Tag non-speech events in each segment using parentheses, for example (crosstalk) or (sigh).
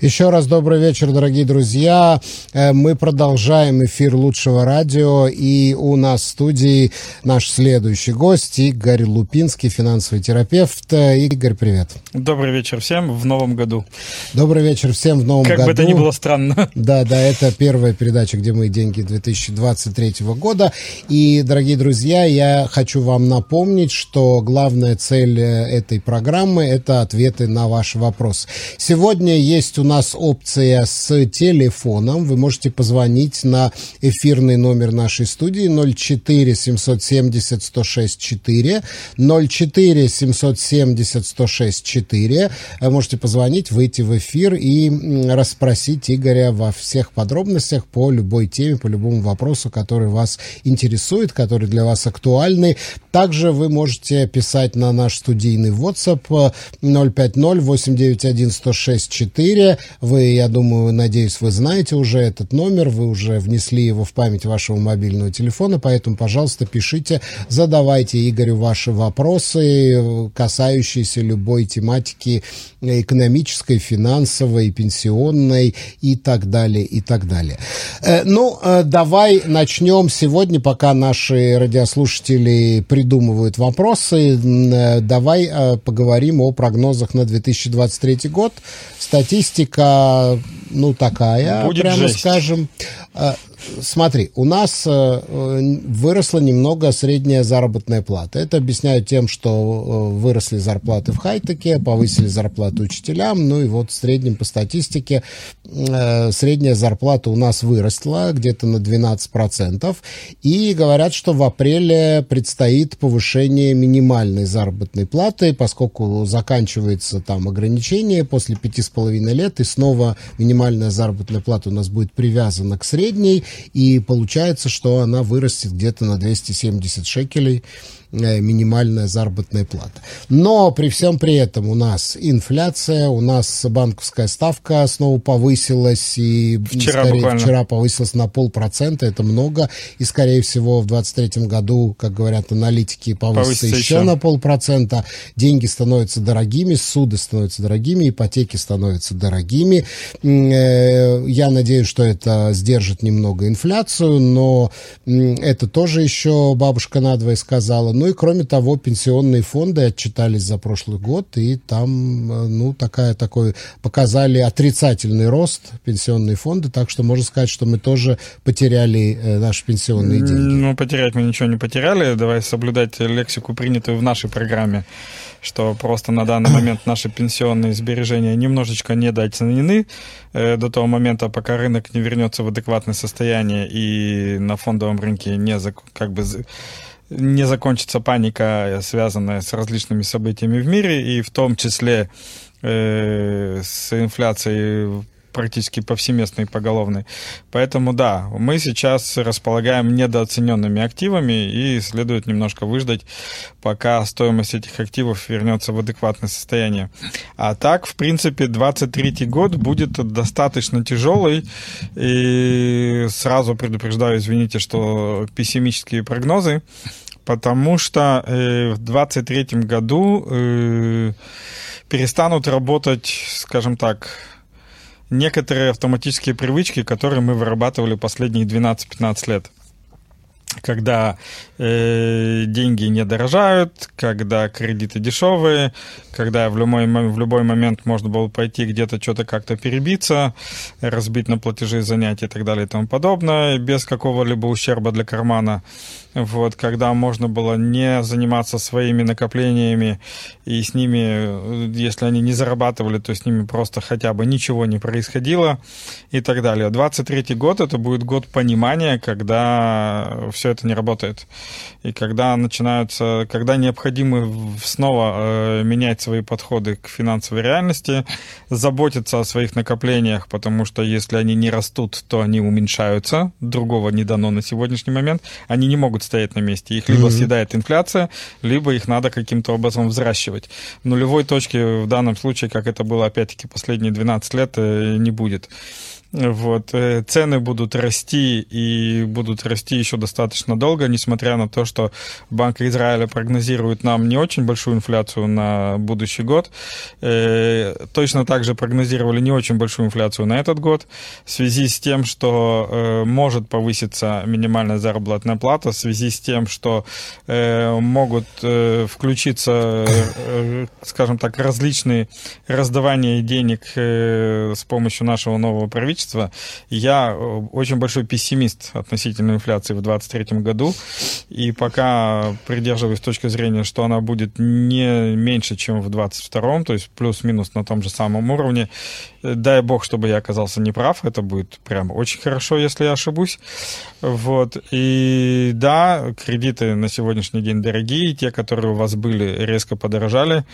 Еще раз добрый вечер, дорогие друзья. Э, мы продолжаем эфир лучшего радио, и у нас в студии наш следующий гость Игорь Лупинский, финансовый терапевт. Э, Игорь, привет. Добрый вечер всем в новом году. Добрый вечер всем в новом как году. Как бы это ни было странно. Да, да, это первая передача «Где мои деньги» 2023 года. И, дорогие друзья, я хочу вам напомнить, что главная цель э, этой программы – это ответы на ваши вопросы. Сегодня есть у нас опция с телефоном. Вы можете позвонить на эфирный номер нашей студии 04 770 106 4 04 770 106 4. Можете позвонить, выйти в эфир и расспросить Игоря во всех подробностях по любой теме, по любому вопросу, который вас интересует, который для вас актуальный. Также вы можете писать на наш студийный WhatsApp 050 891 106 4. Вы, я думаю, надеюсь, вы знаете уже этот номер, вы уже внесли его в память вашего мобильного телефона, поэтому, пожалуйста, пишите, задавайте Игорю ваши вопросы, касающиеся любой тематики экономической, финансовой, пенсионной и так далее, и так далее. Э, ну, э, давай начнем сегодня, пока наши радиослушатели придумывают вопросы, э, давай поговорим о прогнозах на 2023 год. Статистика, ну, такая, Будет прямо жесть. скажем. Смотри, у нас э, выросла немного средняя заработная плата. Это объясняют тем, что э, выросли зарплаты в хай-теке, повысили зарплаты учителям, ну и вот в среднем по статистике э, средняя зарплата у нас выросла где-то на 12%. И говорят, что в апреле предстоит повышение минимальной заработной платы, поскольку заканчивается там ограничение после пяти с половиной лет, и снова минимальная заработная плата у нас будет привязана к средней, и получается, что она вырастет где-то на 270 шекелей минимальная заработная плата. Но при всем при этом у нас инфляция, у нас банковская ставка снова повысилась, и вчера, скорее, буквально. вчера повысилась на полпроцента, это много, и скорее всего в 2023 году, как говорят аналитики, повысится, Повысится еще, еще на полпроцента, деньги становятся дорогими, суды становятся дорогими, ипотеки становятся дорогими. Э, я надеюсь, что это сдержит немного инфляцию, но это тоже еще бабушка надвое сказала. Ну и кроме того, пенсионные фонды отчитались за прошлый год, и там, э, ну, такая, такой, показали отрицательный рост пенсионные фонды, так что можно сказать, что мы тоже потеряли э, наши пенсионные деньги. Ну, потерять мы ничего не потеряли. Давай соблюдать лексику, принятую в нашей программе, что просто на данный момент наши пенсионные сбережения немножечко недооценены э, до того момента, пока рынок не вернется в адекватное состояние и на фондовом рынке не как бы не закончится паника, связанная с различными событиями в мире, и в том числе э, с инфляцией практически повсеместной поголовной. Поэтому да, мы сейчас располагаем недооцененными активами и следует немножко выждать, пока стоимость этих активов вернется в адекватное состояние. А так, в принципе, 23 год будет достаточно тяжелый. И сразу предупреждаю, извините, что пессимические прогнозы, потому что э, в 23 году э, перестанут работать, скажем так, некоторые автоматические привычки, которые мы вырабатывали последние 12-15 лет когда э, деньги не дорожают, когда кредиты дешевые, когда в любой, в любой момент можно было пойти где-то что-то как-то перебиться, разбить на платежи, занятия и так далее и тому подобное, без какого-либо ущерба для кармана. Вот, когда можно было не заниматься своими накоплениями и с ними, если они не зарабатывали, то с ними просто хотя бы ничего не происходило и так далее. 23 год это будет год понимания, когда все это не работает. И когда начинаются, когда необходимо снова э, менять свои подходы к финансовой реальности, заботиться о своих накоплениях, потому что если они не растут, то они уменьшаются. Другого не дано на сегодняшний момент. Они не могут стоять на месте. Их либо mm-hmm. съедает инфляция, либо их надо каким-то образом взращивать. Нулевой точки в данном случае, как это было опять-таки последние 12 лет, э, не будет. Вот. Э, цены будут расти и будут расти еще достаточно долго, несмотря на то, что Банк Израиля прогнозирует нам не очень большую инфляцию на будущий год. Э, точно так же прогнозировали не очень большую инфляцию на этот год в связи с тем, что э, может повыситься минимальная заработная плата, в связи с тем, что могут включиться, скажем так, различные раздавания денег с помощью нашего нового правительства, количества. Я э, очень большой пессимист относительно инфляции в 2023 году, и пока придерживаюсь точки зрения, что она будет не меньше, чем в 2022, то есть плюс-минус на том же самом уровне. Дай бог, чтобы я оказался неправ, это будет прям очень хорошо, если я ошибусь. Вот. И да, кредиты на сегодняшний день дорогие, те, которые у вас были, резко подорожали,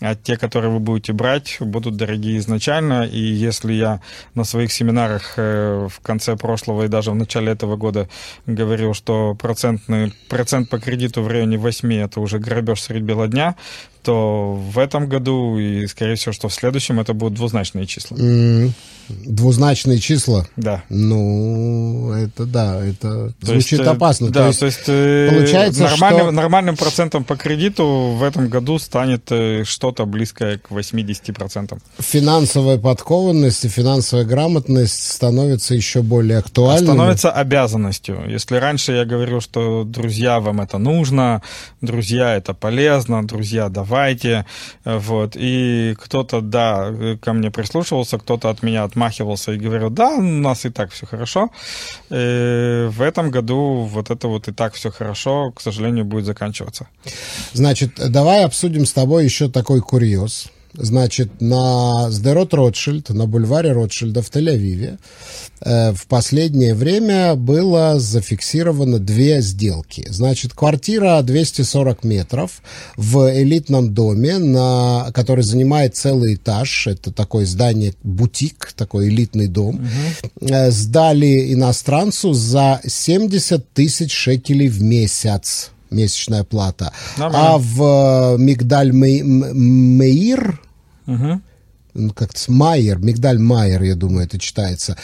а те, которые вы будете брать, будут дорогие изначально. И если я на своих семинарах э, в конце прошлого и даже в начале этого года говорил, что процентный, процент по кредиту в районе 8 это уже грабеж средь бела дня, то в этом году и, скорее всего, что в следующем это будут двузначные числа. Mm, двузначные числа? Да. Ну, это да, это то звучит есть, э, опасно. Да, то есть, то есть э, получается, нормальным, что... нормальным процентом по кредиту в этом году станет э, что-то близкое к 80%. Финансовая подкованность и финансовая грамотность становятся еще более актуальными. Становится обязанностью. Если раньше я говорил, что друзья, вам это нужно, друзья, это полезно, друзья, давай давайте, вот, и кто-то, да, ко мне прислушивался, кто-то от меня отмахивался и говорил, да, у нас и так все хорошо, и э, в этом году вот это вот и так все хорошо, к сожалению, будет заканчиваться. Значит, давай обсудим с тобой еще такой курьез. Значит, на Сдерот Ротшильд, на бульваре Ротшильда в Тель-Авиве э, в последнее время было зафиксировано две сделки. Значит, квартира 240 метров в элитном доме, на, который занимает целый этаж. Это такое здание бутик, такой элитный дом. Угу. Э, сдали иностранцу за 70 тысяч шекелей в месяц месячная плата. Нормально. А в э, Мигдаль Мейр, угу. как-то Майер, Мигдаль Майер, я думаю, это читается.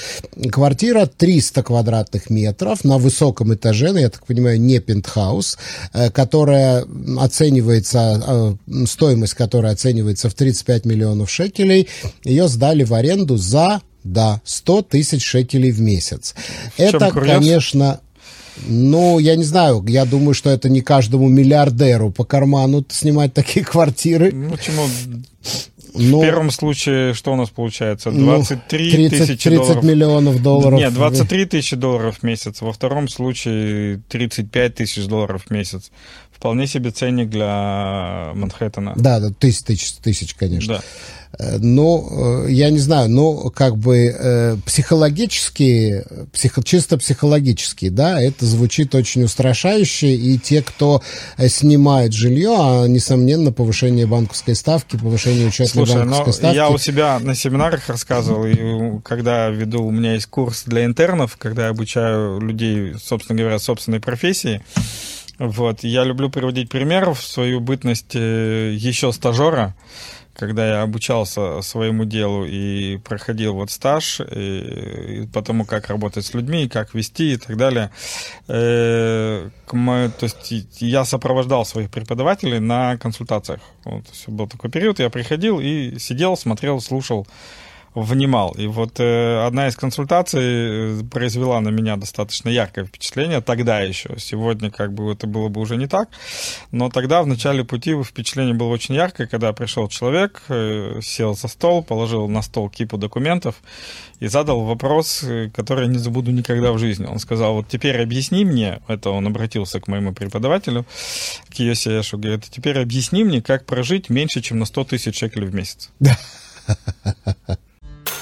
Квартира 300 квадратных метров на высоком этаже, ну, я так понимаю, не пентхаус, э, которая оценивается, э, стоимость которой оценивается в 35 миллионов шекелей. Ее сдали в аренду за да, 100 тысяч шекелей в месяц. В это, конечно, ну, я не знаю, я думаю, что это не каждому миллиардеру по карману снимать такие (laughs) квартиры. Ну, почему? Ну, в первом случае что у нас получается? 23 ну, 30, тысячи 30 долларов. миллионов долларов. Нет, 23 тысячи долларов в месяц. Во втором случае 35 тысяч долларов в месяц. Вполне себе ценник для Манхэттена. Да, да, тысяч, тысяч, тысяч конечно. Да. Э, ну, э, я не знаю, ну, как бы э, психологически, психо, чисто психологически, да, это звучит очень устрашающе, и те, кто снимает жилье, а, несомненно, повышение банковской ставки, повышение учетной Слушай, банковской ставки. я у себя на семинарах рассказывал, и когда веду, у меня есть курс для интернов, когда я обучаю людей, собственно говоря, собственной профессии, вот, я люблю приводить пример в свою бытность еще стажера, когда я обучался своему делу и проходил вот стаж, и, и потому как работать с людьми, как вести и так далее, э, мы, то есть я сопровождал своих преподавателей на консультациях. Вот, был такой период, я приходил и сидел, смотрел, слушал внимал. И вот э, одна из консультаций э, произвела на меня достаточно яркое впечатление тогда еще. Сегодня как бы это было бы уже не так. Но тогда в начале пути впечатление было очень яркое, когда пришел человек, э, сел за стол, положил на стол кипу документов и задал вопрос, э, который я не забуду никогда в жизни. Он сказал, вот теперь объясни мне, это он обратился к моему преподавателю, к Йосиэшу, говорит, теперь объясни мне, как прожить меньше, чем на 100 тысяч шекелей в месяц. (laughs)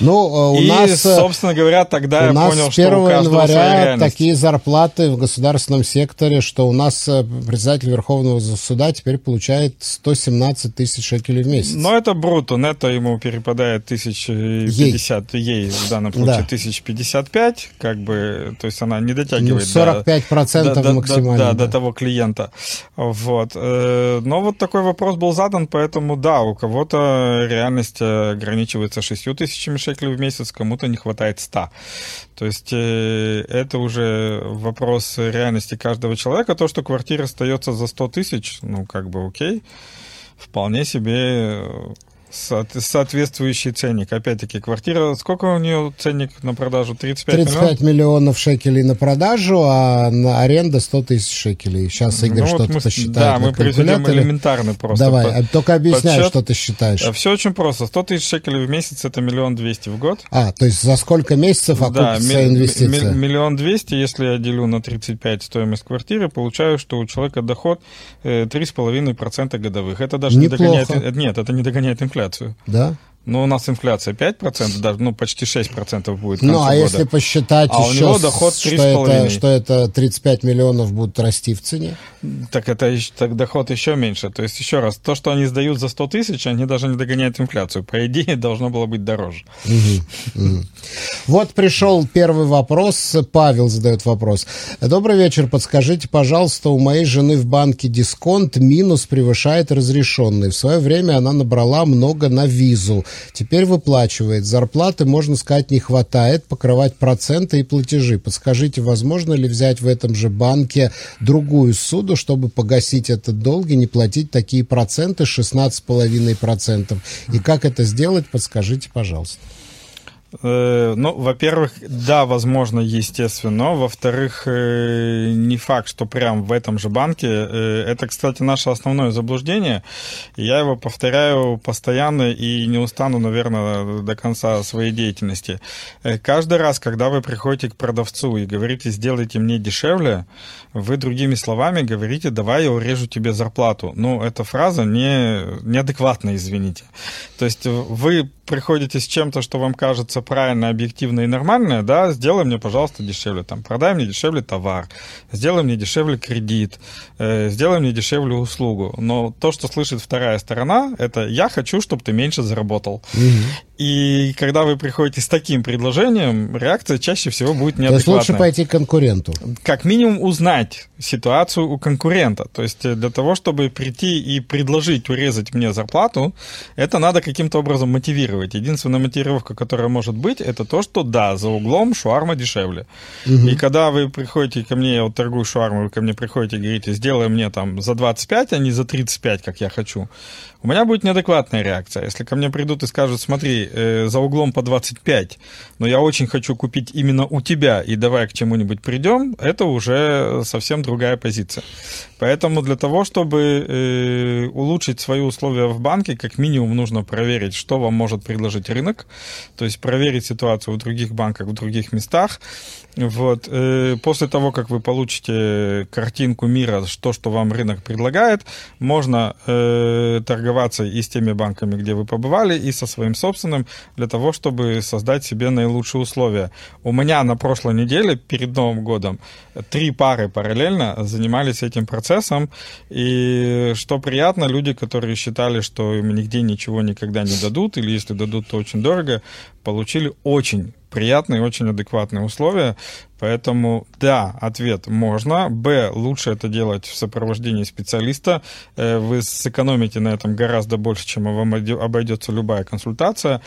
Ну, у и, нас, собственно говоря, тогда у я понял, что у 1 января такие зарплаты в государственном секторе, что у нас председатель Верховного суда теперь получает 117 тысяч шекелей в месяц. Но это бруто, нетто ему перепадает 1050, ей, ей в данном случае да. 1055, как бы, то есть она не дотягивает ну, 45% до, максимально. Да, да, до того клиента. Вот. Э, но вот такой вопрос был задан, поэтому да, у кого-то реальность ограничивается 6 тысячами шекелей в месяц, кому-то не хватает 100. То есть э, это уже вопрос реальности каждого человека. То, что квартира остается за 100 тысяч, ну, как бы окей, вполне себе соответствующий ценник. Опять-таки, квартира, сколько у нее ценник на продажу? 35, 35 миллионов? миллионов шекелей на продажу, а на аренда 100 тысяч шекелей. Сейчас Игорь ну, что-то вот посчитает Да, мы приведем элементарный просто. Давай, под, только объясняй, подсчет. что ты считаешь. Все очень просто. 100 тысяч шекелей в месяц – это миллион двести в год. А, то есть за сколько месяцев окупится да, инвестиция? Миллион двести, если я делю на 35 стоимость квартиры, получаю, что у человека доход 3,5% э, годовых. Это даже Неплохо. не догоняет... Нет, это не догоняет инфляцию инфляцию. Да? Ну, у нас инфляция 5%, даже, ну, почти 6% будет Ну, а года. если посчитать а еще, у него доход что, это, что это 35 миллионов будут расти в цене? Так это так доход еще меньше. То есть, еще раз, то, что они сдают за 100 тысяч, они даже не догоняют инфляцию. По идее, (laughs) должно было быть дороже. Вот пришел первый вопрос. Павел задает вопрос. Добрый вечер. Подскажите, пожалуйста, у моей жены в банке дисконт минус превышает разрешенный. В свое время она набрала много на визу теперь выплачивает. Зарплаты, можно сказать, не хватает, покрывать проценты и платежи. Подскажите, возможно ли взять в этом же банке другую суду, чтобы погасить этот долг и не платить такие проценты, 16,5%? И как это сделать, подскажите, пожалуйста. Э, ну, во-первых, да, возможно, естественно. Во-вторых, э, не факт, что прям в этом же банке. Э, это, кстати, наше основное заблуждение. Я его повторяю постоянно и не устану, наверное, до конца своей деятельности. Каждый раз, когда вы приходите к продавцу и говорите, сделайте мне дешевле, вы другими словами говорите, давай я урежу тебе зарплату. Ну, эта фраза не, неадекватна, извините. То есть вы приходите с чем-то, что вам кажется правильно, объективно и нормально, да, сделай мне, пожалуйста, дешевле, там, продай мне дешевле товар, сделай мне дешевле кредит, э, сделай мне дешевле услугу. Но то, что слышит вторая сторона, это я хочу, чтобы ты меньше заработал. Угу. И когда вы приходите с таким предложением, реакция чаще всего будет неадекватная. То есть лучше пойти к конкуренту. Как минимум узнать ситуацию у конкурента. То есть э, для того, чтобы прийти и предложить урезать мне зарплату, это надо каким-то образом мотивировать. Единственная мотивировка, которая может быть, это то, что да, за углом шуарма дешевле. Угу. И когда вы приходите ко мне, я вот торгую шуармой, вы ко мне приходите и говорите, сделай мне там за 25, а не за 35, как я хочу, у меня будет неадекватная реакция. Если ко мне придут и скажут, смотри, э, за углом по 25, но я очень хочу купить именно у тебя, и давай к чему-нибудь придем, это уже совсем другая позиция. Поэтому для того, чтобы э, улучшить свои условия в банке, как минимум нужно проверить, что вам может предложить рынок, то есть проверить ситуацию в других банках, в других местах. Вот. Э, после того, как вы получите картинку мира, то, что вам рынок предлагает, можно э, торговаться и с теми банками, где вы побывали, и со своим собственным, для того, чтобы создать себе наилучшие условия. У меня на прошлой неделе, перед Новым годом, три пары параллельно занимались этим процессом. И что приятно, люди, которые считали, что им нигде ничего никогда не дадут, или если дадут, то очень дорого, получили очень приятные, очень адекватные условия. Поэтому, да, ответ можно. Б, лучше это делать в сопровождении специалиста. Э, вы сэкономите на этом гораздо больше, чем вам обойдется любая консультация.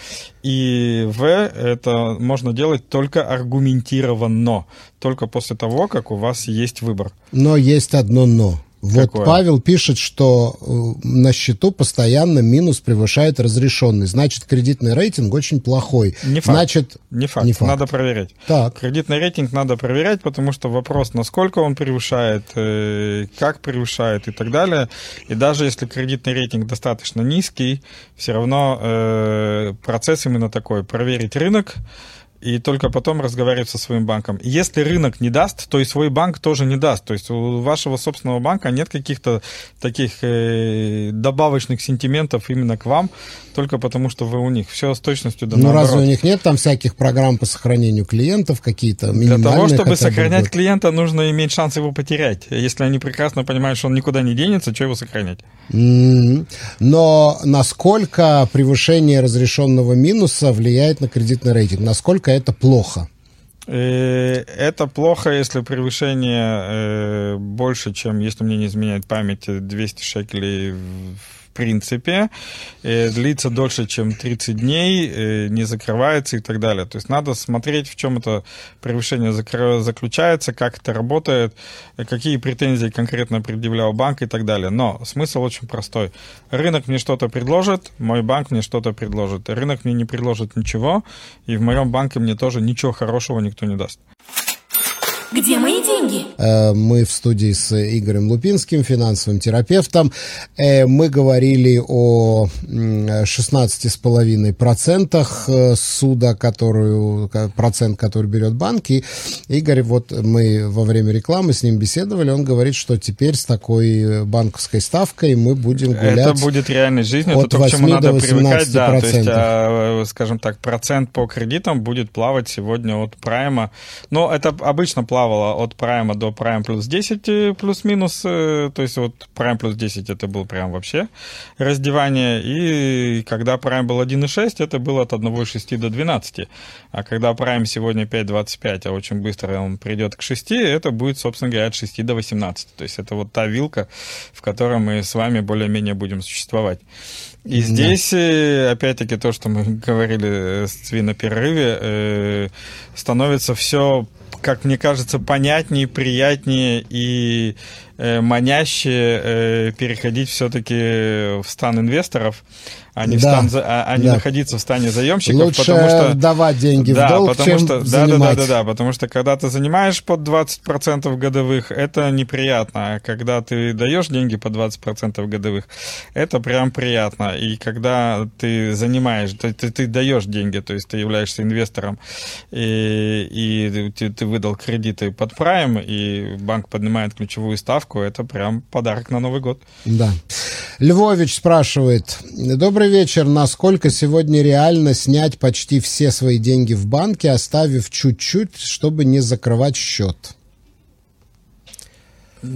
И В, это можно делать только аргументированно, только после того, как у вас есть выбор. Но есть одно но. Вот Какое? Павел пишет, что э, на счету постоянно минус превышает разрешенный. Значит, кредитный рейтинг очень плохой. Не факт. Значит, не факт. Не факт. Надо проверять. Так. Кредитный рейтинг надо проверять, потому что вопрос, насколько он превышает, э, как превышает и так далее. И даже если кредитный рейтинг достаточно низкий, все равно э, процесс именно такой. Проверить рынок, и только потом разговаривать со своим банком. Если рынок не даст, то и свой банк тоже не даст. То есть у вашего собственного банка нет каких-то таких э, добавочных сентиментов именно к вам, только потому что вы у них. Все с точностью да Ну разве у них нет там всяких программ по сохранению клиентов какие-то Для того, чтобы сохранять клиента, нужно иметь шанс его потерять. Если они прекрасно понимают, что он никуда не денется, что его сохранять? Mm-hmm. Но насколько превышение разрешенного минуса влияет на кредитный рейтинг? Насколько это плохо? Э, это плохо, если превышение э, больше, чем, если мне не изменяет память, 200 шекелей в принципе, э, длится дольше, чем 30 дней, э, не закрывается и так далее. То есть надо смотреть, в чем это превышение заключается, как это работает, какие претензии конкретно предъявлял банк и так далее. Но смысл очень простой. Рынок мне что-то предложит, мой банк мне что-то предложит. Рынок мне не предложит ничего, и в моем банке мне тоже ничего хорошего никто не даст. Где мои деньги? Э, мы в студии с Игорем Лупинским, финансовым терапевтом. Э, мы говорили о 16,5% э, суда, которую, процент, который берет банк. И Игорь, вот мы во время рекламы с ним беседовали, он говорит, что теперь с такой банковской ставкой мы будем гулять Это будет реальность жизни, от это то, к чему надо привыкать. Да, то есть, а, скажем так, процент по кредитам будет плавать сегодня от прайма. Но это обычно плавает плавала от прайма до прайм плюс 10 э, плюс-минус, э, то есть вот прайм плюс 10 это был прям вообще раздевание, и когда прайм был 1,6, это было от 1,6 до 12, а когда прайм сегодня 5,25, а очень быстро он придет к 6, это будет, собственно говоря, от 6 до 18, то есть это вот та вилка, в которой мы с вами более-менее будем существовать. И здесь, да. Э, опять-таки, то, что мы (laughs) говорили с на перерыве, становится все как мне кажется, понятнее, приятнее и маняще э, переходить все-таки в стан инвесторов а не, да, в стан, а, а не да. находиться в стане заемщиков. Лучше потому что, давать деньги да, в долг, потому чем что, да, да, да, да, да, потому что когда ты занимаешь под 20% годовых, это неприятно, а когда ты даешь деньги по 20% годовых, это прям приятно. И когда ты занимаешь, ты, ты, ты даешь деньги, то есть ты являешься инвестором, и, и ты, ты выдал кредиты под прайм, и банк поднимает ключевую ставку, это прям подарок на Новый год. Да. Львович спрашивает, Добрый вечер. Насколько сегодня реально снять почти все свои деньги в банке, оставив чуть-чуть, чтобы не закрывать счет?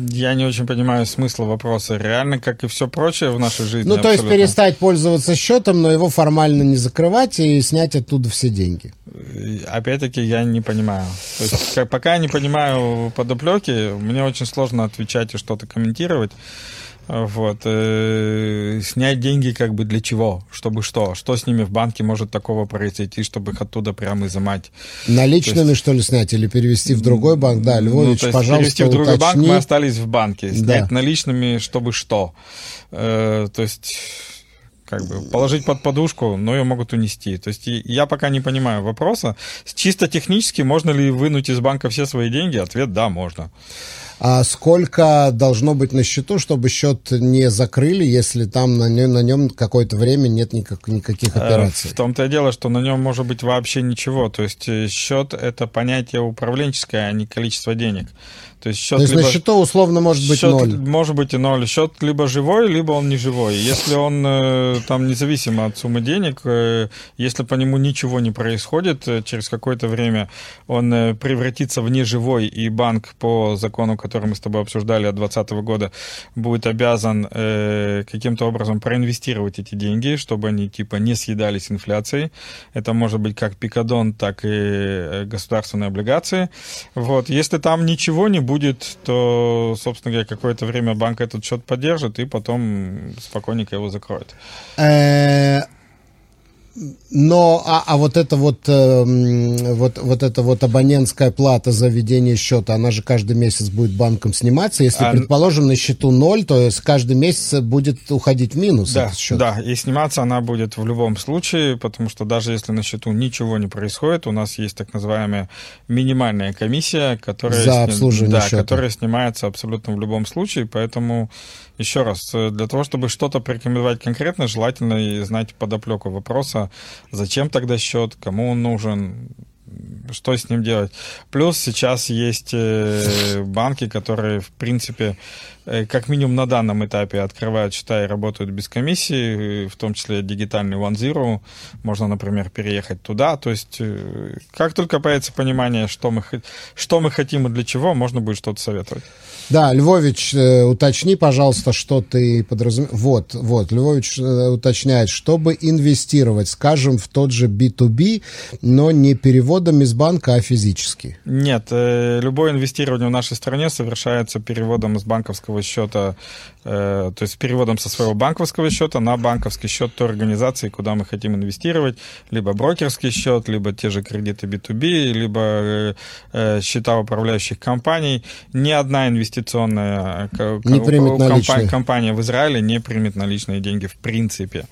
Я не очень понимаю смысла вопроса. Реально, как и все прочее в нашей жизни. Ну, то абсолютно. есть перестать пользоваться счетом, но его формально не закрывать и снять оттуда все деньги. Опять-таки, я не понимаю. То есть, как, пока я не понимаю подоплеки, мне очень сложно отвечать и что-то комментировать. Вот. Э, снять деньги как бы для чего? Чтобы что? Что с ними в банке может такого произойти, чтобы их оттуда прямо изымать? Наличными, есть... что ли, снять или перевести в другой банк? Да, Львович, ну, пожалуйста, перевести в другой уточни. банк, мы остались в банке. Снять да. наличными, чтобы что? Э, то есть как бы положить под подушку, но ее могут унести. То есть я пока не понимаю вопроса. Чисто технически можно ли вынуть из банка все свои деньги? Ответ да, можно. А сколько должно быть на счету, чтобы счет не закрыли, если там на нем, на нем какое-то время нет никак, никаких э, операций? В том-то и дело, что на нем может быть вообще ничего. То есть э, счет это понятие управленческое, а не количество денег. То есть, счет То есть либо... на счету условно может быть счет ноль. Может быть и ноль. Счет либо живой, либо он не живой. Если он э, там независимо от суммы денег, э, если по нему ничего не происходит, э, через какое-то время он превратится в неживой, и банк по закону, который мы с тобой обсуждали от 2020 года, будет обязан каким-то образом проинвестировать эти деньги, чтобы они типа не съедались инфляцией. Это может быть как пикадон, так и государственные облигации. Вот. Если там ничего не будет, то, собственно говоря, какое-то время банк этот счет поддержит и потом спокойненько его закроет. Но, а, а вот это вот, э, вот, вот эта вот абонентская плата за ведение счета, она же каждый месяц будет банком сниматься. Если, а, предположим, на счету ноль, то есть каждый месяц будет уходить в минус да, счет. Да, и сниматься она будет в любом случае, потому что даже если на счету ничего не происходит, у нас есть так называемая минимальная комиссия, которая, за обслуживание да, счета. которая снимается абсолютно в любом случае, поэтому еще раз, э, для того, чтобы что-то порекомендовать конкретно, желательно знать подоплеку вопроса, зачем тогда счет, кому он нужен, что с ним делать. Плюс сейчас есть э, банки, которые, в принципе, э, как минимум на данном этапе открывают счета и работают без комиссии, в том числе дигитальный One Zero. Можно, например, переехать туда. То есть, э, как только появится понимание, что мы, что мы хотим и для чего, можно будет что-то советовать. Да, Львович, уточни, пожалуйста, что ты подразумеваешь. Вот, вот, Львович уточняет, чтобы инвестировать, скажем, в тот же B2B, но не переводом из банка, а физически. Нет, э, любое инвестирование в нашей стране совершается переводом из банковского счета, то есть переводом со своего банковского счета на банковский счет той организации, куда мы хотим инвестировать, либо брокерский счет, либо те же кредиты B2B, либо счета управляющих компаний. Ни одна инвестиционная э, компания, компания в Израиле не примет наличные деньги в принципе.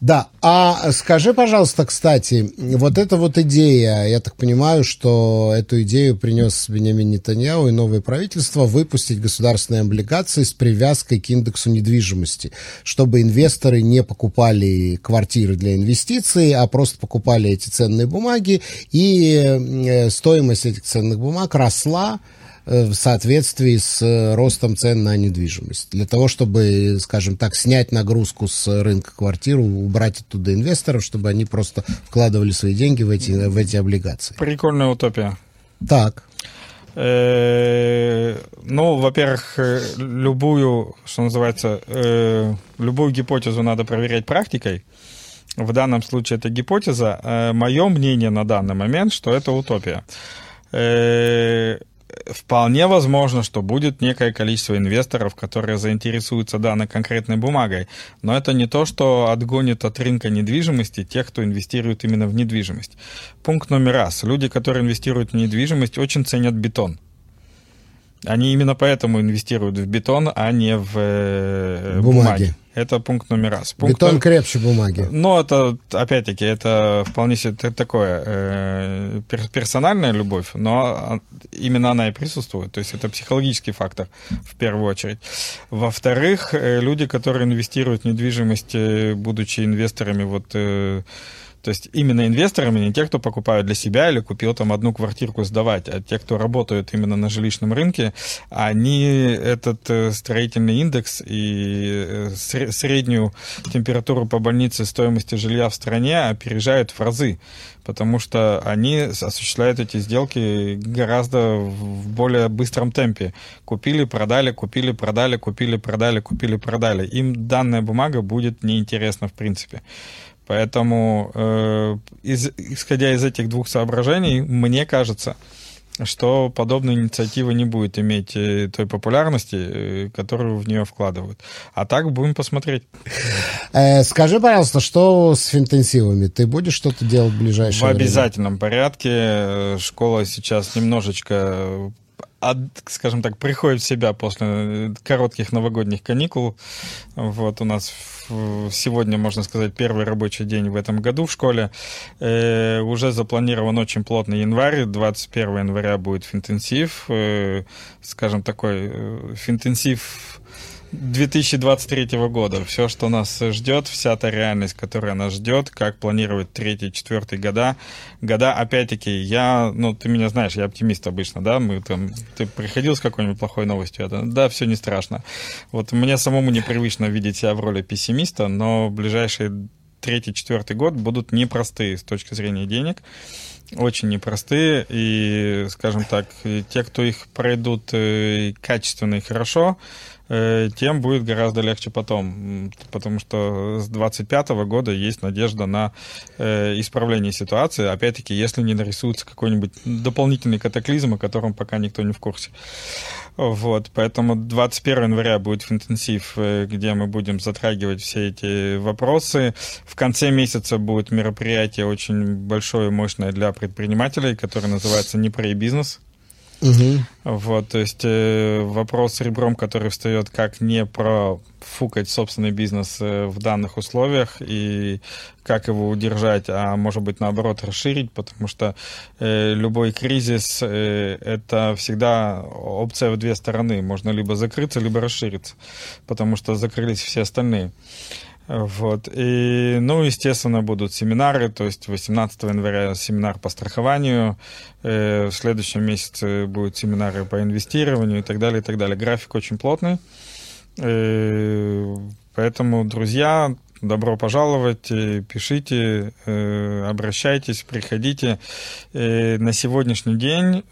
Да, а скажи, пожалуйста, кстати, вот эта вот идея, я так понимаю, что эту идею принес Бенямин Нетаньяу и новое правительство выпустить государственные облигации с привязкой к индексу недвижимости, чтобы инвесторы не покупали квартиры для инвестиций, а просто покупали эти ценные бумаги, и э, стоимость этих ценных бумаг росла, в соответствии с э, ростом цен на недвижимость. Для того, чтобы, скажем так, снять нагрузку с рынка квартир, убрать оттуда инвесторов, чтобы они просто вкладывали свои деньги в эти, в эти облигации. Прикольная утопия. Так. Э, ну, во-первых, любую, что называется, любую гипотезу надо проверять практикой. В данном случае это гипотеза. Мое мнение на данный момент, что это утопия вполне возможно, что будет некое количество инвесторов, которые заинтересуются данной конкретной бумагой, но это не то, что отгонит от рынка недвижимости тех, кто инвестирует именно в недвижимость. Пункт номер раз. Люди, которые инвестируют в недвижимость, очень ценят бетон. Они именно поэтому инвестируют в бетон, а не в э, бумаги. бумаги. Это пункт номер раз. Пункт Бетон номер... крепче бумаги. Ну, это, опять-таки, это вполне себе такое э, персональная любовь, но именно она и присутствует. То есть это психологический фактор в первую очередь. Во-вторых, э, люди, которые инвестируют в недвижимость, э, будучи инвесторами, вот... Э, то есть именно инвесторами не те, кто покупают для себя или купил там одну квартирку сдавать, а те, кто работают именно на жилищном рынке, они этот э, строительный индекс и э, среднюю температуру по больнице стоимости жилья в стране опережают в разы, потому что они осуществляют эти сделки гораздо в более быстром темпе. Купили, продали, купили, продали, купили, продали, купили, продали. Им данная бумага будет неинтересна в принципе. Поэтому, э, из, исходя из этих двух соображений, мне кажется, что подобная инициатива не будет иметь э, той популярности, э, которую в нее вкладывают. А так будем посмотреть. Э, скажи, пожалуйста, что с финтенсивами? Ты будешь что-то делать в ближайшее время? В обязательном порядке. Школа сейчас немножечко от, скажем так, приходит в себя после коротких новогодних каникул. Вот у нас сегодня, можно сказать, первый рабочий день в этом году в школе. Э, уже запланирован очень плотный январь. 21 января будет финтенсив. Э, скажем, такой э, финтенсив 2023 года. Все, что нас ждет, вся та реальность, которая нас ждет, как планировать третий, четвертый года. Года, опять-таки, я, ну, ты меня знаешь, я оптимист обычно, да, мы там, ты приходил с какой-нибудь плохой новостью, это, да, все не страшно. Вот мне самому непривычно видеть себя в роли пессимиста, но ближайшие третий, четвертый год будут непростые с точки зрения денег очень непростые, и, скажем так, те, кто их пройдут э, качественно и хорошо, тем будет гораздо легче потом, потому что с 25 года есть надежда на э, исправление ситуации, опять-таки, если не нарисуется какой-нибудь дополнительный катаклизм, о котором пока никто не в курсе. Вот, поэтому 21 января будет интенсив, э, где мы будем затрагивать все эти вопросы. В конце месяца будет мероприятие очень большое и мощное для предпринимателей, которое называется «Не про бизнес». Угу. Вот, то есть э, вопрос с ребром, который встает, как не профукать собственный бизнес э, в данных условиях и как его удержать, а может быть наоборот расширить, потому что э, любой кризис э, это всегда опция в две стороны. Можно либо закрыться, либо расшириться, потому что закрылись все остальные. Вот. И, ну, естественно, будут семинары, то есть 18 января семинар по страхованию, э, в следующем месяце будут семинары по инвестированию и так далее, и так далее. График очень плотный. Э, поэтому, друзья, добро пожаловать, э, пишите, э, обращайтесь, приходите. Э, на сегодняшний день,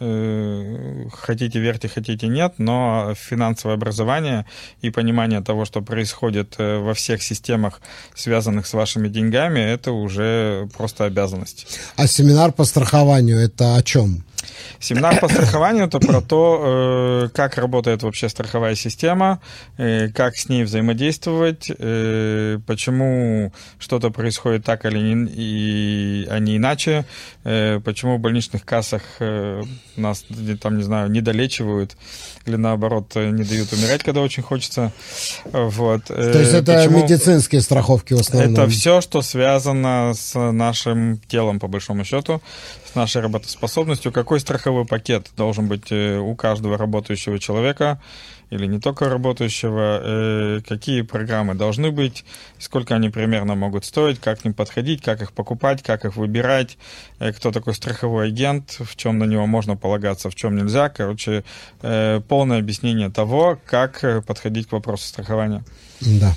хотите верьте, хотите нет, но финансовое образование и понимание того, что происходит во всех системах, связанных с вашими деньгами, это уже просто обязанность. А семинар по страхованию это о чем? Семинар по страхованию это про то, э, как работает вообще страховая система, э, как с ней взаимодействовать, э, почему что-то происходит так или не, и, а не иначе, почему в больничных кассах нас там, не знаю, не долечивают или наоборот не дают умирать, когда очень хочется. Вот. То есть это почему... медицинские страховки в основном? Это все, что связано с нашим телом, по большому счету, с нашей работоспособностью. Какой страховой пакет должен быть э, у каждого работающего человека или не только работающего, э, какие программы должны быть, сколько они примерно могут стоить, как к ним подходить, как их покупать, как их выбирать, э, кто такой страховой агент, в чем на него можно полагаться, в чем нельзя. Короче, полное объяснение того, как подходить к вопросу страхования. Да.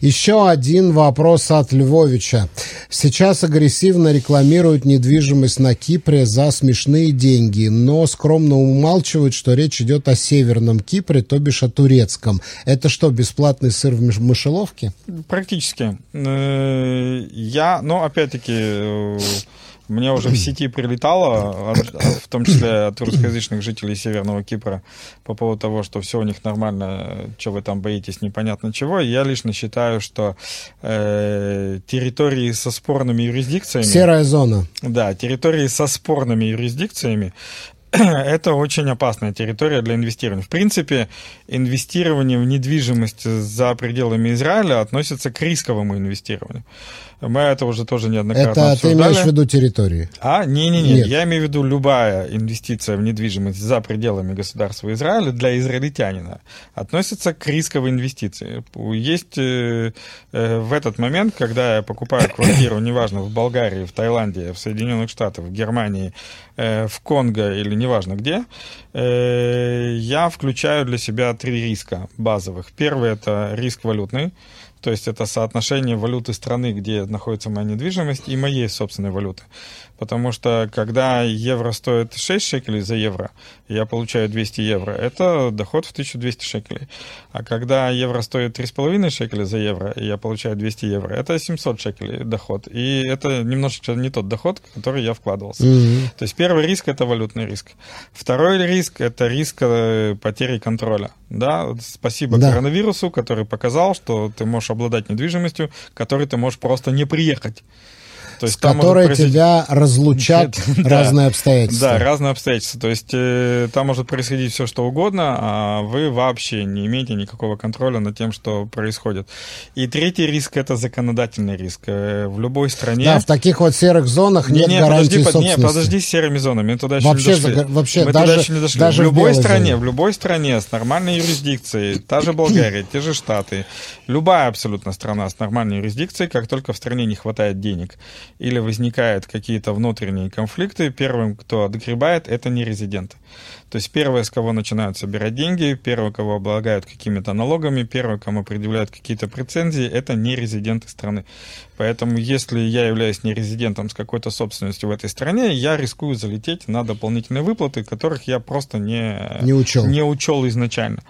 Еще один вопрос от Львовича. Сейчас агрессивно рекламируют недвижимость на Кипре за смешные деньги, но скромно умалчивают, что речь идет о северном Кипре, то бишь о турецком. Это что, бесплатный сыр в мышеловке? Практически. Э, я, ну, опять-таки, э, мне уже в сети прилетало, (coughs) в том числе от русскоязычных жителей Северного Кипра, по поводу того, что все у них нормально, что вы там боитесь, непонятно чего. Я лично считаю, что э, территории со спорными юрисдикциями... Серая зона. Да, территории со спорными юрисдикциями (coughs) это очень опасная территория для инвестирования. В принципе, инвестирование в недвижимость за пределами Израиля относится к рисковому инвестированию. Мы это уже тоже неоднократно это обсуждали. ты имеешь в виду территории? А, не-не-не, я имею в виду любая инвестиция в недвижимость за пределами государства Израиля для израильтянина относится к рисковой инвестиции. Есть э, э, в этот момент, когда я покупаю квартиру, (coughs) неважно, в Болгарии, в Таиланде, в Соединенных Штатах, в Германии, э, в Конго или неважно где, э, я включаю для себя три риска базовых. Первый – это риск валютный, то есть это соотношение валюты страны, где находится моя недвижимость, и моей собственной валюты. Потому что когда евро стоит 6 шекелей за евро, я получаю 200 евро, это доход в 1200 шекелей. А когда евро стоит 3,5 шекеля за евро, и я получаю 200 евро, это 700 шекелей доход. И это немножечко не тот доход, который я вкладывался. Mm-hmm. То есть первый риск – это валютный риск. Второй риск – это риск э, потери контроля. Да? Спасибо да. коронавирусу, который показал, что ты можешь обладать недвижимостью, которой ты можешь просто не приехать. То есть, с которой произойти... тебя разлучат (laughs) разные обстоятельства. Да, разные обстоятельства. То есть э, там может происходить все, что угодно, а вы вообще не имеете никакого контроля над тем, что происходит. И третий риск – это законодательный риск. Э, в любой стране... Да, в таких вот серых зонах нет не, гарантии подожди, собственности. Не, подожди с серыми зонами, мы туда еще вообще, не дошли. За, вообще, мы даже, туда еще не дошли. Даже в любой стране, зоне. в любой стране с нормальной юрисдикцией, та же Болгария, те же Штаты, любая абсолютно страна с нормальной юрисдикцией, как только в стране не хватает денег или возникают какие-то внутренние конфликты, первым, кто отгребает, это не резиденты. То есть первое, с кого начинают собирать деньги, первое, кого облагают какими-то налогами, первое, кому предъявляют какие-то претензии, это не резиденты страны. Поэтому если я являюсь не резидентом с какой-то собственностью в этой стране, я рискую залететь на дополнительные выплаты, которых я просто не, не, учел. не учел изначально.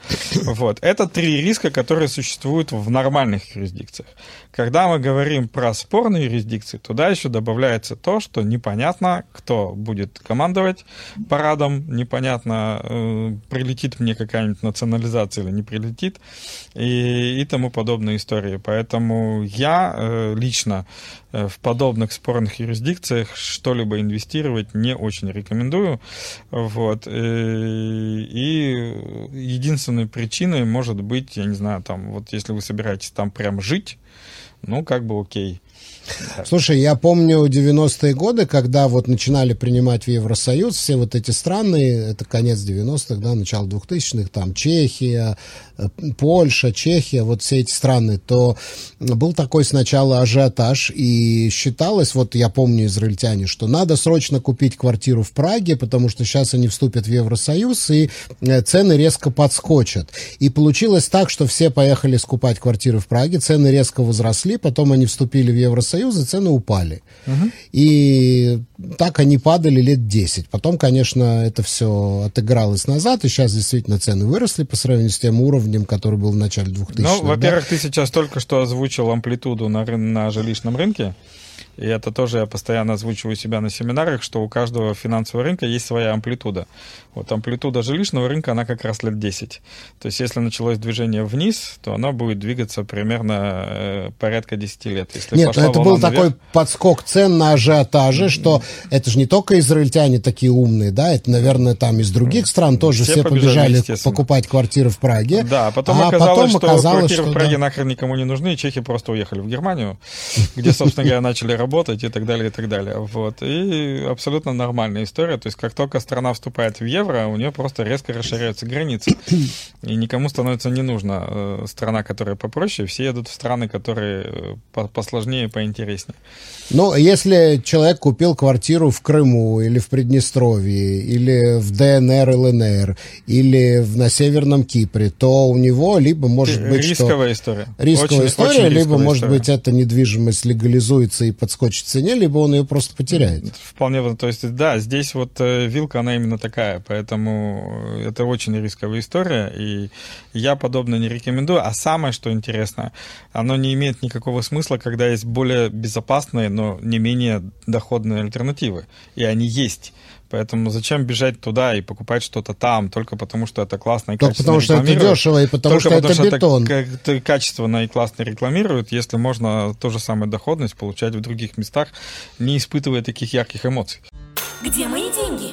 Вот. Это три риска, которые существуют в нормальных юрисдикциях. Когда мы говорим про спорные юрисдикции, туда еще добавляется то, что непонятно, кто будет командовать парадом, непонятно, э, прилетит мне какая-нибудь национализация или не прилетит, и, и тому подобные истории. Поэтому я э, лично э, в подобных спорных юрисдикциях что-либо инвестировать не очень рекомендую. Вот. И единственной причиной может быть, я не знаю, там, вот если вы собираетесь там прям жить, ну, как бы окей. Слушай, я помню 90-е годы, когда вот начинали принимать в Евросоюз все вот эти страны, это конец 90-х, да, начало 2000-х, там Чехия, э, Польша, Чехия, вот все эти страны, то был такой сначала ажиотаж, и считалось, вот я помню израильтяне, что надо срочно купить квартиру в Праге, потому что сейчас они вступят в Евросоюз, и э, цены резко подскочат. И получилось так, что все поехали скупать квартиры в Праге, цены резко возросли, потом они вступили в Евросоюз, Союза цены упали. Угу. И так они падали лет 10. Потом, конечно, это все отыгралось назад, и сейчас действительно цены выросли по сравнению с тем уровнем, который был в начале 2000-х. Ну, во-первых, да? ты сейчас только что озвучил амплитуду на, на жилищном рынке. И это тоже я постоянно озвучиваю себя на семинарах, что у каждого финансового рынка есть своя амплитуда. Вот амплитуда жилищного рынка, она как раз лет 10. То есть если началось движение вниз, то оно будет двигаться примерно э, порядка 10 лет. Если Нет, это был наверх... такой подскок цен на ажиотаже, что это же не только израильтяне такие умные, да, это, наверное, там из других стран тоже все, все побежали, покупать квартиры в Праге. Да, а потом а оказалось, потом что квартиры что, в Праге да. нахрен никому не нужны, и чехи просто уехали в Германию, (laughs) где, собственно говоря, начали работать и так далее, и так далее. Вот. И абсолютно нормальная история. То есть как только страна вступает в евро, у нее просто резко расширяются границы. (coughs) И никому становится не нужна э, страна, которая попроще, все едут в страны, которые э, посложнее поинтереснее. Ну, если человек купил квартиру в Крыму или в Приднестровье, или в ДНР, ЛНР, или в, на Северном Кипре, то у него либо может быть... Рисковая что... история. Рисковая очень, история, очень либо, может история. быть, эта недвижимость легализуется и подскочит в цене, либо он ее просто потеряет. Вполне, то есть, да, здесь вот э, вилка, она именно такая, поэтому это очень рисковая история, и я подобное не рекомендую. А самое, что интересно, оно не имеет никакого смысла, когда есть более безопасные, но не менее доходные альтернативы. И они есть. Поэтому зачем бежать туда и покупать что-то там, только потому что это классно и только качественно потому что это дешево и потому только что потому, это бетон. Что это качественно и классно рекламируют, если можно ту же самую доходность получать в других местах, не испытывая таких ярких эмоций. Где мои деньги?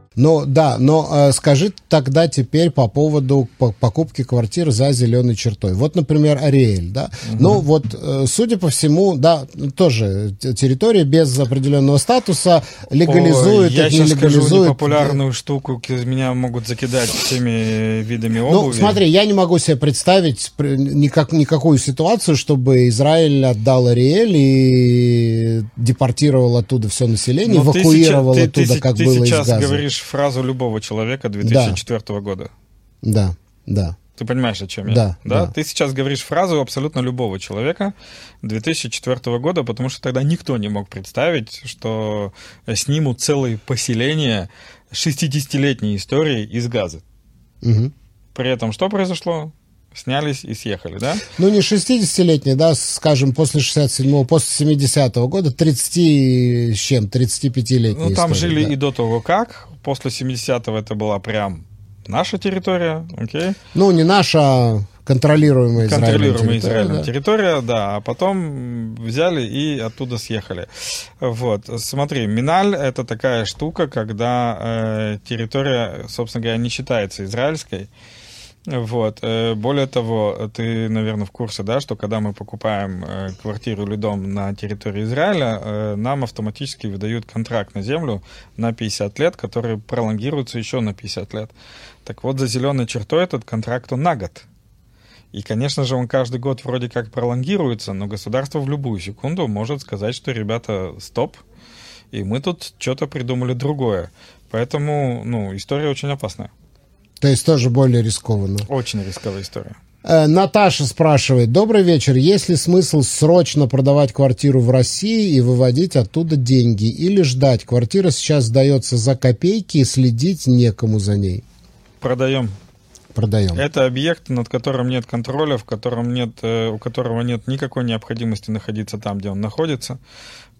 Ну да, но э, скажи тогда теперь по поводу покупки квартир за зеленой чертой. Вот, например, Ариэль, да. Угу. Ну вот, э, судя по всему, да, тоже территория без определенного статуса легализует, Ой, я сейчас легализует. скажу непопулярную штуку, меня могут закидать всеми видами ну, обуви. Ну смотри, я не могу себе представить никак, никакую ситуацию, чтобы Израиль отдал Ариэль и депортировал оттуда все население, но эвакуировал ты, оттуда, ты, как ты было из Газа. говоришь фразу любого человека 2004 да. года. Да, да. Ты понимаешь, о чем я? Да, да. Ты сейчас говоришь фразу абсолютно любого человека 2004 года, потому что тогда никто не мог представить, что снимут целые поселения 60-летней истории из газа. Угу. При этом что произошло? Снялись и съехали, да? Ну, не 60-летний, да, скажем, после 67-го, после 70-го года, 30 с чем, 35-летний. Ну, там история, жили да. и до того как. После 70-го это была прям наша территория, окей? Ну, не наша, а контролируемая Израилем Контролируемая Израилем да. территория, да. А потом взяли и оттуда съехали. Вот, смотри, Миналь — это такая штука, когда э, территория, собственно говоря, не считается израильской, вот. Э, более того, ты, наверное, в курсе, да, что когда мы покупаем э, квартиру или дом на территории Израиля, э, нам автоматически выдают контракт на землю на 50 лет, который пролонгируется еще на 50 лет. Так вот, за зеленой чертой этот контракт он на год. И, конечно же, он каждый год вроде как пролонгируется, но государство в любую секунду может сказать, что, ребята, стоп, и мы тут что-то придумали другое. Поэтому, ну, история очень опасная. То есть тоже более рискованно. Очень рисковая история. Э, Наташа спрашивает. Добрый вечер. Есть ли смысл срочно продавать квартиру в России и выводить оттуда деньги? Или ждать? Квартира сейчас сдается за копейки и следить некому за ней. Продаем. Продаем. Это объект, над которым нет контроля, в котором нет, э, у которого нет никакой необходимости находиться там, где он находится.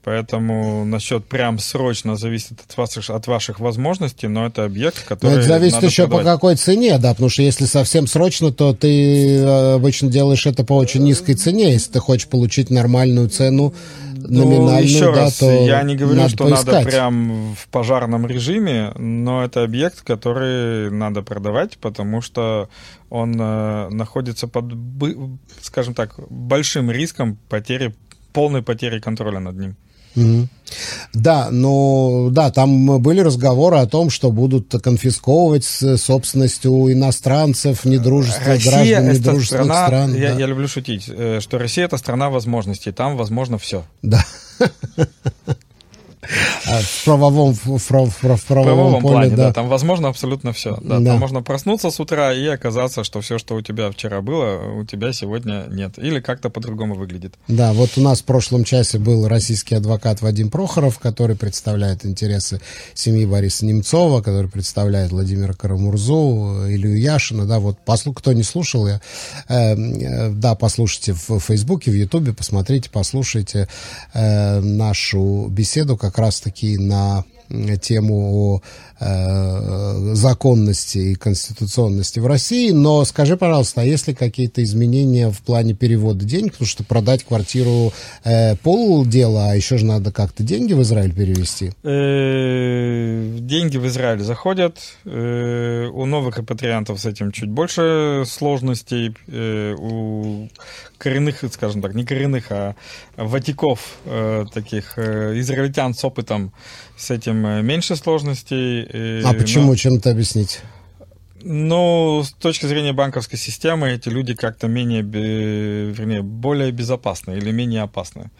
Поэтому насчет прям срочно зависит от ваших, от ваших возможностей, но это объект, который... Но это зависит еще продавать. по какой цене, да, потому что если совсем срочно, то ты э, обычно делаешь это по очень низкой цене. Если ты хочешь получить нормальную цену, номинальную, ну, еще да, раз, то я не говорю, надо что поискать. надо прям в пожарном режиме, но это объект, который надо продавать, потому что он э, находится под, скажем так, большим риском потери, полной потери контроля над ним. Угу. Да, но да, там были разговоры о том, что будут конфисковывать собственность у иностранцев, недружественных граждан недружественных страна, стран. Я, да. я люблю шутить, э, что Россия это страна возможностей, там возможно все. Да. (laughs) А в правовом, в, в, в, правовом поле, плане, да. да. Там возможно абсолютно все. Да, Да. Там можно проснуться с утра и оказаться, что все, что у тебя вчера было, у тебя сегодня нет. Или как-то по-другому выглядит. Да, вот у нас в прошлом часе был российский адвокат Вадим Прохоров, который представляет интересы семьи Бориса Немцова, который представляет Владимира Карамурзу, Илью Яшина. Да, вот послу, кто не слушал, я, э, э, да, послушайте в Фейсбуке, в Ютубе, посмотрите, послушайте э, нашу беседу как раз-таки на тему о законности и конституционности в России. Но скажи, пожалуйста, а есть ли какие-то изменения в плане перевода денег? Потому что продать квартиру э, полдела, а еще же надо как-то деньги в Израиль перевести. Э, Деньги в Израиль заходят. Э, У новых репатриантов с этим чуть больше сложностей. Э, У коренных, скажем так, не коренных, а ватиков, э, таких э, израильтян с опытом, с этим э, меньше сложностей. Э, А почему? но- Чем это объяснить? Ну, с точки зрения банковской системы, эти люди как-то менее, вернее, более безопасны или менее опасны.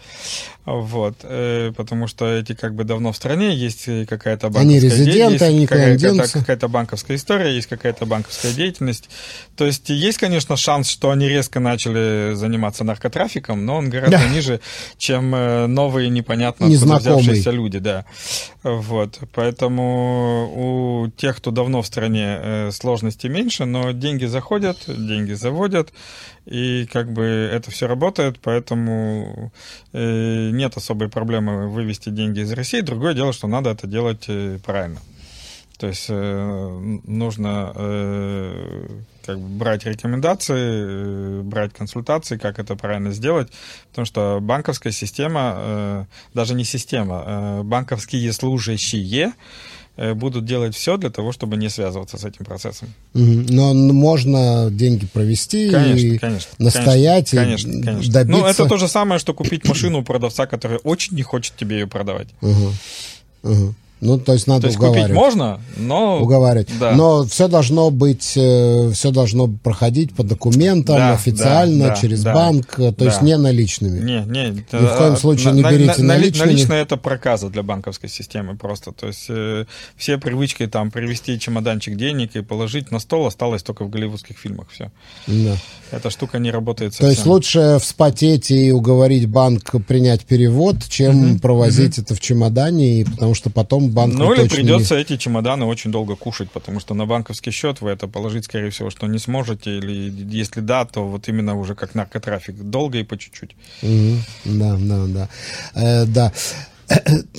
Вот. э, Потому что эти как бы давно в стране, есть какая-то банковская Они резиденты, они какая-то, какая-то банковская история, есть какая-то банковская деятельность. То есть есть, конечно, шанс, что они резко начали заниматься наркотрафиком, но он гораздо Да. ниже, чем э, новые непонятно откуда взявшиеся люди, да. Вот. Поэтому у тех, кто давно в стране, э, сложностей меньше, но деньги заходят, деньги заводят, и как бы это все работает, поэтому э, нет особой проблемы вывести деньги из России. Другое дело, что надо это делать э, правильно. То есть э, нужно как бы брать рекомендации, брать консультации, как это правильно сделать, потому что банковская система, даже не система, э, банковские служащие будут делать все для того, чтобы не связываться с этим процессом. Но можно деньги провести Конечно, и конечно. настоять и конечно, конечно. добиться. Ну, это то же самое, что купить машину у продавца, который очень не хочет тебе ее продавать. Мгм. Мгм. Ну, то есть надо То есть уговаривать. купить можно, но... уговаривать. Да. Но все должно быть, все должно проходить по документам, Да, официально, да, через да, банк, э, то есть да. не наличными. Не, не. Ни в коем случае не берите наличными. Наличные это проказа для банковской системы просто. То есть э, все привычки там привезти чемоданчик денег и положить на стол осталось только в голливудских фильмах. Все. Да. Эта штука не работает То совсем. есть лучше вспотеть и уговорить банк принять перевод, чем провозить это в чемодане, и потому что потом банк Ну или не- придется эти чемоданы очень долго кушать, потому что на банковский счет вы это положить, скорее всего, что не сможете, или если да, то вот именно уже как наркотрафик, долго и по чуть-чуть. Да, да, да. Э, да.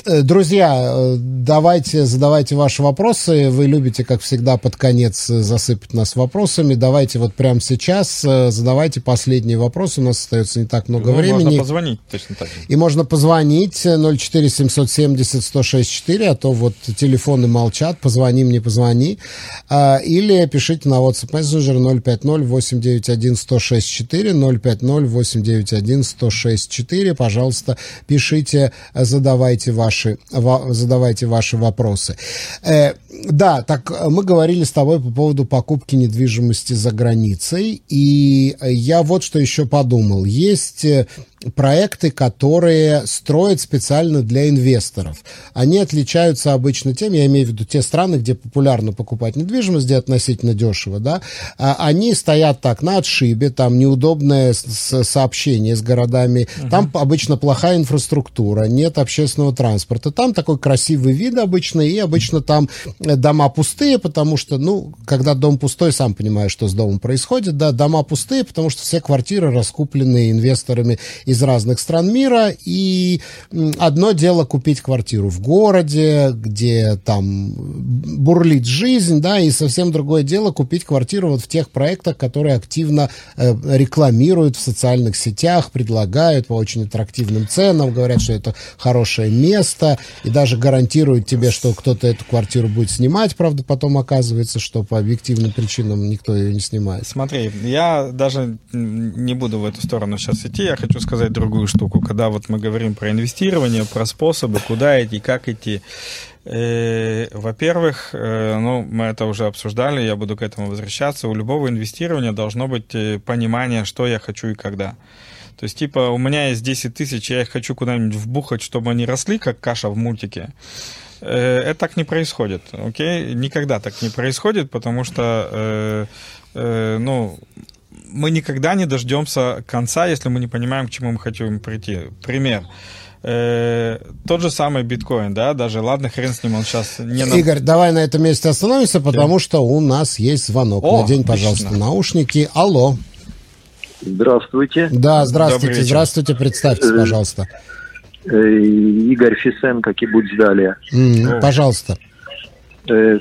Э, Друзья, э, давайте, задавайте ваши вопросы. Вы любите, как всегда, под конец э, засыпать нас вопросами. Давайте вот прямо сейчас задавайте последний вопрос. У нас остается не так много Ну, времени. Можно позвонить точно так же. И можно позвонить э, 04 770 164, а то вот телефоны молчат, позвони мне, позвони. Или пишите на WhatsApp Messenger 050 891 164, 050 891 164. Пожалуйста, пишите, э, задавайте ваши, ва- задавайте ваши вопросы. Э, да, так э, мы говорили с тобой по поводу покупки недвижимости за границей, и э, я вот что еще подумал. Есть э, проекты, которые строят специально для инвесторов. Они отличаются обычно тем, я имею в виду те страны, где популярно покупать недвижимость, где относительно дешево, да, а они стоят так на отшибе, там неудобное сообщение с городами, там обычно плохая инфраструктура, нет общественного транспорта, там такой красивый вид обычно, и обычно там дома пустые, потому что, ну, когда дом пустой, сам понимаешь, что с домом происходит, да, дома пустые, потому что все квартиры раскуплены инвесторами из разных стран мира, и одно дело купить квартиру в городе, где там бурлит жизнь, да, и совсем другое дело купить квартиру вот в тех проектах, которые активно э, рекламируют в социальных сетях, предлагают по очень аттрактивным ценам, говорят, что это хорошее место, и даже гарантируют тебе, что кто-то эту квартиру будет снимать, правда, потом оказывается, что по объективным причинам никто ее не снимает. Смотри, я даже не буду в эту сторону сейчас идти, я хочу сказать другую штуку. Когда вот мы говорим про инвестирование, про способы, куда идти, как идти, э, во-первых, э, ну, мы это уже обсуждали, я буду к этому возвращаться. У любого инвестирования должно быть э, понимание, что я хочу и когда. То есть, типа, у меня есть 10 тысяч, я их хочу куда-нибудь вбухать, чтобы они росли, как каша в мультике. Это так не происходит, окей? Никогда так не происходит, потому что, э, э, ну, мы никогда не дождемся конца, если мы не понимаем, к чему мы хотим прийти. Пример. Э, тот же самый биткоин, да, даже, ладно, хрен с ним, он сейчас не... На... Игорь, давай на этом месте остановимся, потому да. что у нас есть звонок. О, Надень, пожалуйста, отлично. наушники. Алло. Здравствуйте. Да, здравствуйте, здравствуйте, представьтесь, э, пожалуйста. Э, Игорь Фисенко, Кибуц Далее. Mm, пожалуйста.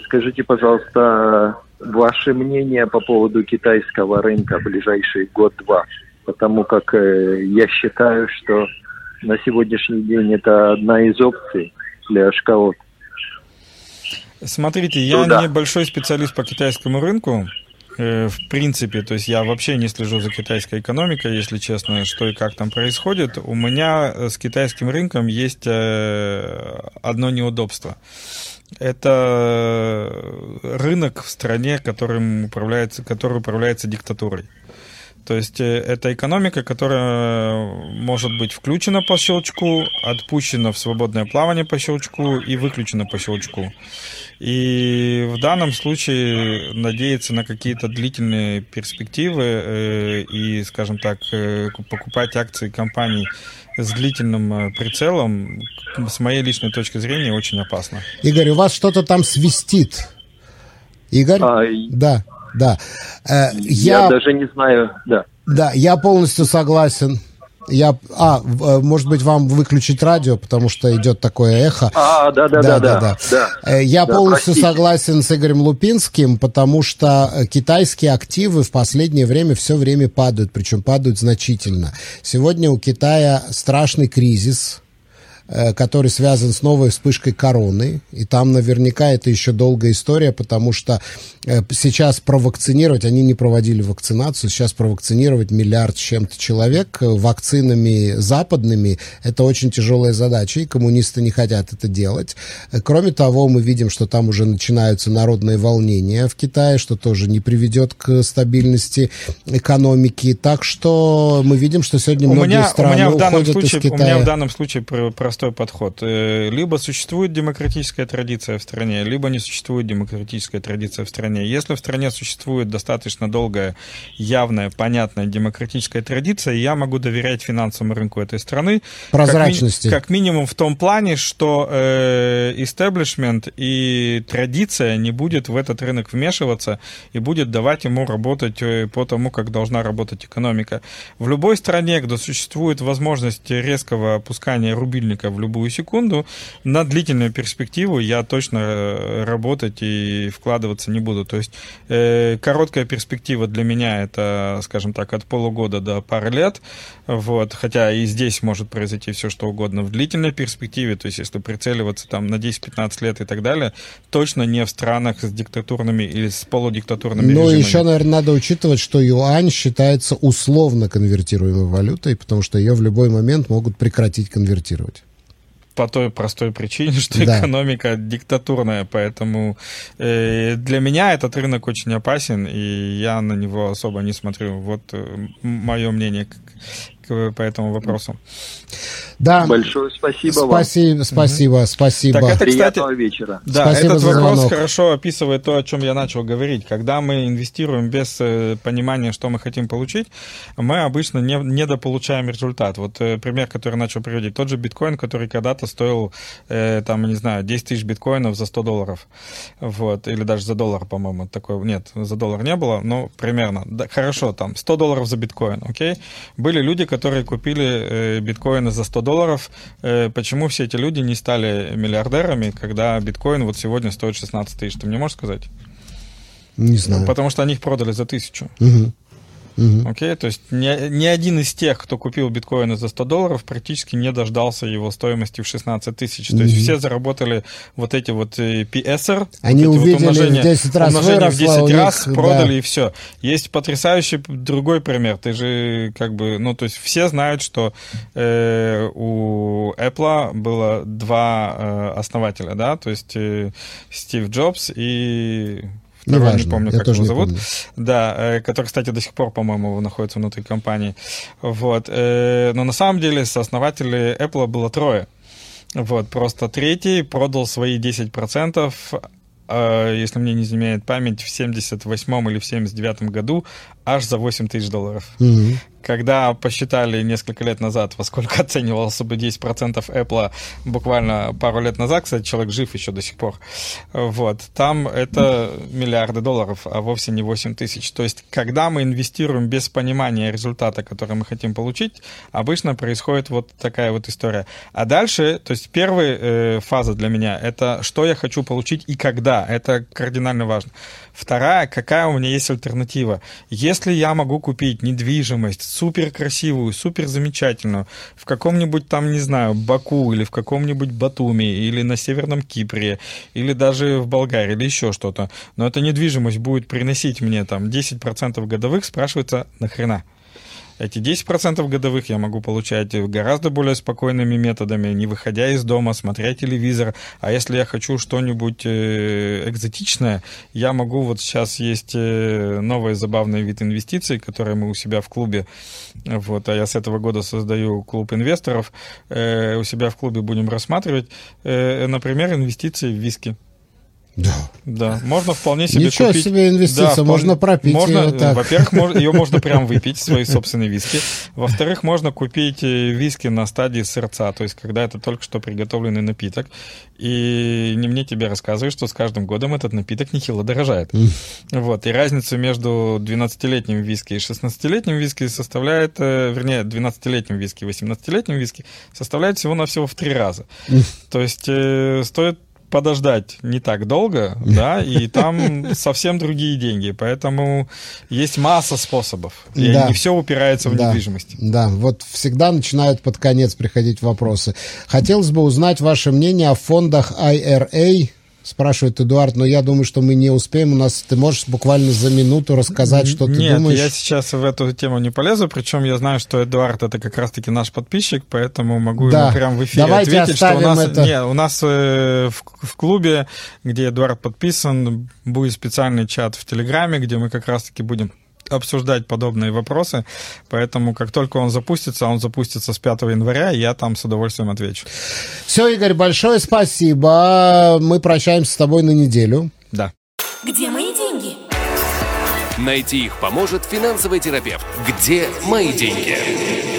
Скажите, пожалуйста, ваше мнение по поводу китайского рынка в ближайший год-два? Потому как я считаю, что на сегодняшний день это одна из опций для школот. Смотрите, я ну, не большой специалист по китайскому рынку, э, в принципе, то есть я вообще не слежу за китайской экономикой, если честно, что и как там происходит. У меня с китайским рынком есть э, одно неудобство. Это рынок в стране, которым управляется, который управляется диктатурой. То есть э, это экономика, которая может быть включена по щелчку, отпущена в свободное плавание по щелчку и выключена по щелчку. И в данном случае надеяться на какие-то длительные перспективы э, и, скажем так, э, покупать акции компаний с длительным прицелом, с моей личной точки зрения, очень опасно. Игорь, у вас что-то там свистит. Игорь? А, да. Да. Э, я, я даже не знаю, да. Да, я полностью согласен. Я, а, э, может быть, вам выключить радио, потому что идет такое эхо. А, да, да, да, да. да, да. Э, я да, полностью простите. согласен с Игорем Лупинским, потому что китайские активы в последнее время все время падают, причем падают значительно. Сегодня у Китая страшный кризис Э, который связан с новой вспышкой короны. И там наверняка это еще долгая история, потому что э, сейчас провакцинировать, они не проводили вакцинацию, сейчас провакцинировать миллиард с чем-то человек э, вакцинами западными, это очень тяжелая задача, и коммунисты не хотят это делать. Кроме того, мы видим, что там уже начинаются народные волнения в Китае, что тоже не приведет к стабильности экономики. Так что мы видим, что сегодня у многие меня, страны у меня в данном уходят случае, из Китая. У меня в данном случае просто простой подход. Э, либо существует демократическая традиция в стране, либо не существует демократическая традиция в стране. Если в стране существует достаточно долгая, явная, понятная демократическая традиция, я могу доверять финансовому рынку этой страны. Прозрачности. Как, ми- как минимум в том плане, что истеблишмент э, и традиция не будет в этот рынок вмешиваться и будет давать ему работать э, по тому, как должна работать экономика. В любой стране, где существует возможность резкого опускания рубильника в любую секунду. На длительную перспективу я точно э, работать и вкладываться не буду. То есть э, короткая перспектива для меня это, скажем так, от полугода до пары лет. Вот, хотя и здесь может произойти все, что угодно. В длительной перспективе, то есть если прицеливаться там на 10-15 лет и так далее, точно не в странах с диктатурными или с полудиктатурными Ну, еще, наверное, надо учитывать, что юань считается условно конвертируемой валютой, потому что ее в любой момент могут прекратить конвертировать по той простой причине, (laughs) что да. экономика диктатурная, поэтому э, для меня этот рынок очень опасен, и я на него особо не смотрю. Вот э, мое мнение. По этому вопросу. Да. Большое спасибо спасибо, вам. Спасибо, спасибо. Так это, Приятного кстати, вечера. Да, Спасибо этот за вопрос звонок. хорошо описывает то, о чем я начал говорить. Когда мы инвестируем без э, понимания, что мы хотим получить, мы обычно не, недополучаем результат. Вот э, пример, который начал приводить. Тот же биткоин, который когда-то стоил, э, там, не знаю, 10 тысяч биткоинов за 100 долларов. Вот. Или даже за доллар, по-моему. Такой, нет, за доллар не было, но примерно. Да, хорошо, там, 100 долларов за биткоин, окей? Были люди, которые купили э, биткоины за 100 долларов. Э, почему все эти люди не стали миллиардерами, когда биткоин вот сегодня стоит 16 тысяч? Ты мне можешь сказать? Не знаю. Потому что они их продали за тысячу. Мгм. Мгм. Окей, то есть ни, ни один из тех, кто купил биткоины за 100 долларов, практически не дождался его стоимости в 16 тысяч. То есть Мгм. все заработали вот эти вот э, PSR, Они вот увидели, вот умножения, в 10 раз умножения в выросло 10 у них, раз, да. продали и все. Есть потрясающий другой пример. Ты же как бы, ну то есть все знают, что э, у Apple было два э, основателя, да, то есть э, Стив Джобс и второй, Неважно, не помню, я как тоже его зовут. помню. Да, э, который, кстати, до сих пор, по-моему, находится внутри компании. Вот. э, Но на самом деле сооснователей Apple было трое. Вот, просто третий продал свои 10%, э, если мне не изменяет память, в 78 или в 79 году аж за 8 тысяч долларов. Мгм. Когда посчитали несколько лет назад, во сколько оценивался бы 10% Apple буквально пару лет назад, кстати, человек жив еще до сих пор, вот, там это миллиарды долларов, а вовсе не 8 тысяч. То есть, когда мы инвестируем без понимания результата, который мы хотим получить, обычно происходит вот такая вот история. А дальше, то есть, первая э, фаза для меня — это что я хочу получить и когда. Это кардинально важно. Вторая, какая у меня есть альтернатива. Если я могу купить недвижимость супер красивую, супер замечательную, в каком-нибудь там, не знаю, Баку или в каком-нибудь Батуми, или на Северном Кипре, или даже в Болгарии, или еще что-то, но эта недвижимость будет приносить мне там 10% годовых, спрашивается, нахрена? Эти 10% годовых я могу получать гораздо более спокойными методами, не выходя из дома, смотря телевизор. А если я хочу что-нибудь э, экзотичное, я могу, вот сейчас есть э, новый забавный вид инвестиций, который мы у себя в клубе, вот, а я с этого года создаю клуб инвесторов, э, у себя в клубе будем рассматривать, например, инвестиции в виски. Да. Да, можно вполне себе Ничего купить. себе инвестиция, Да, вполне- можно пропить можно, её так. Во-первых, мож- (laughs) ее можно прям выпить, свои собственные виски. Во-вторых, можно купить э, виски на стадии сырца, то есть когда это только что приготовленный напиток. И не мне тебе рассказывают, что с каждым годом этот напиток нехило дорожает. Вот, и разница между 12-летним виски и 16-летним виски составляет, э, вернее, 12-летним виски и 18-летним виски составляет всего-навсего в три раза. То есть э, стоит подождать не так долго, (laughs) да, и там совсем другие деньги. Поэтому есть масса способов. И Да. не все упирается в Да. недвижимость. Да, вот всегда начинают под конец приходить вопросы. Хотелось бы узнать ваше мнение о фондах IRA. Спрашивает Эдуард, но я думаю, что мы не успеем. У нас ты можешь буквально за минуту рассказать, что ты Нет, думаешь. я сейчас в эту тему не полезу, причем я знаю, что Эдуард это как раз-таки наш подписчик, поэтому могу Да. ему прямо в эфире Давайте ответить, что у нас, это. не, у нас э, в, в клубе, где Эдуард подписан, будет специальный чат в Телеграме, где мы как раз-таки будем обсуждать подобные вопросы, поэтому как только он запустится, а он запустится с 5 января, я там с удовольствием отвечу. Все, Игорь, большое спасибо. Мы прощаемся с тобой на неделю. Да. Где мои деньги? Найти их поможет финансовый терапевт. Где мои деньги?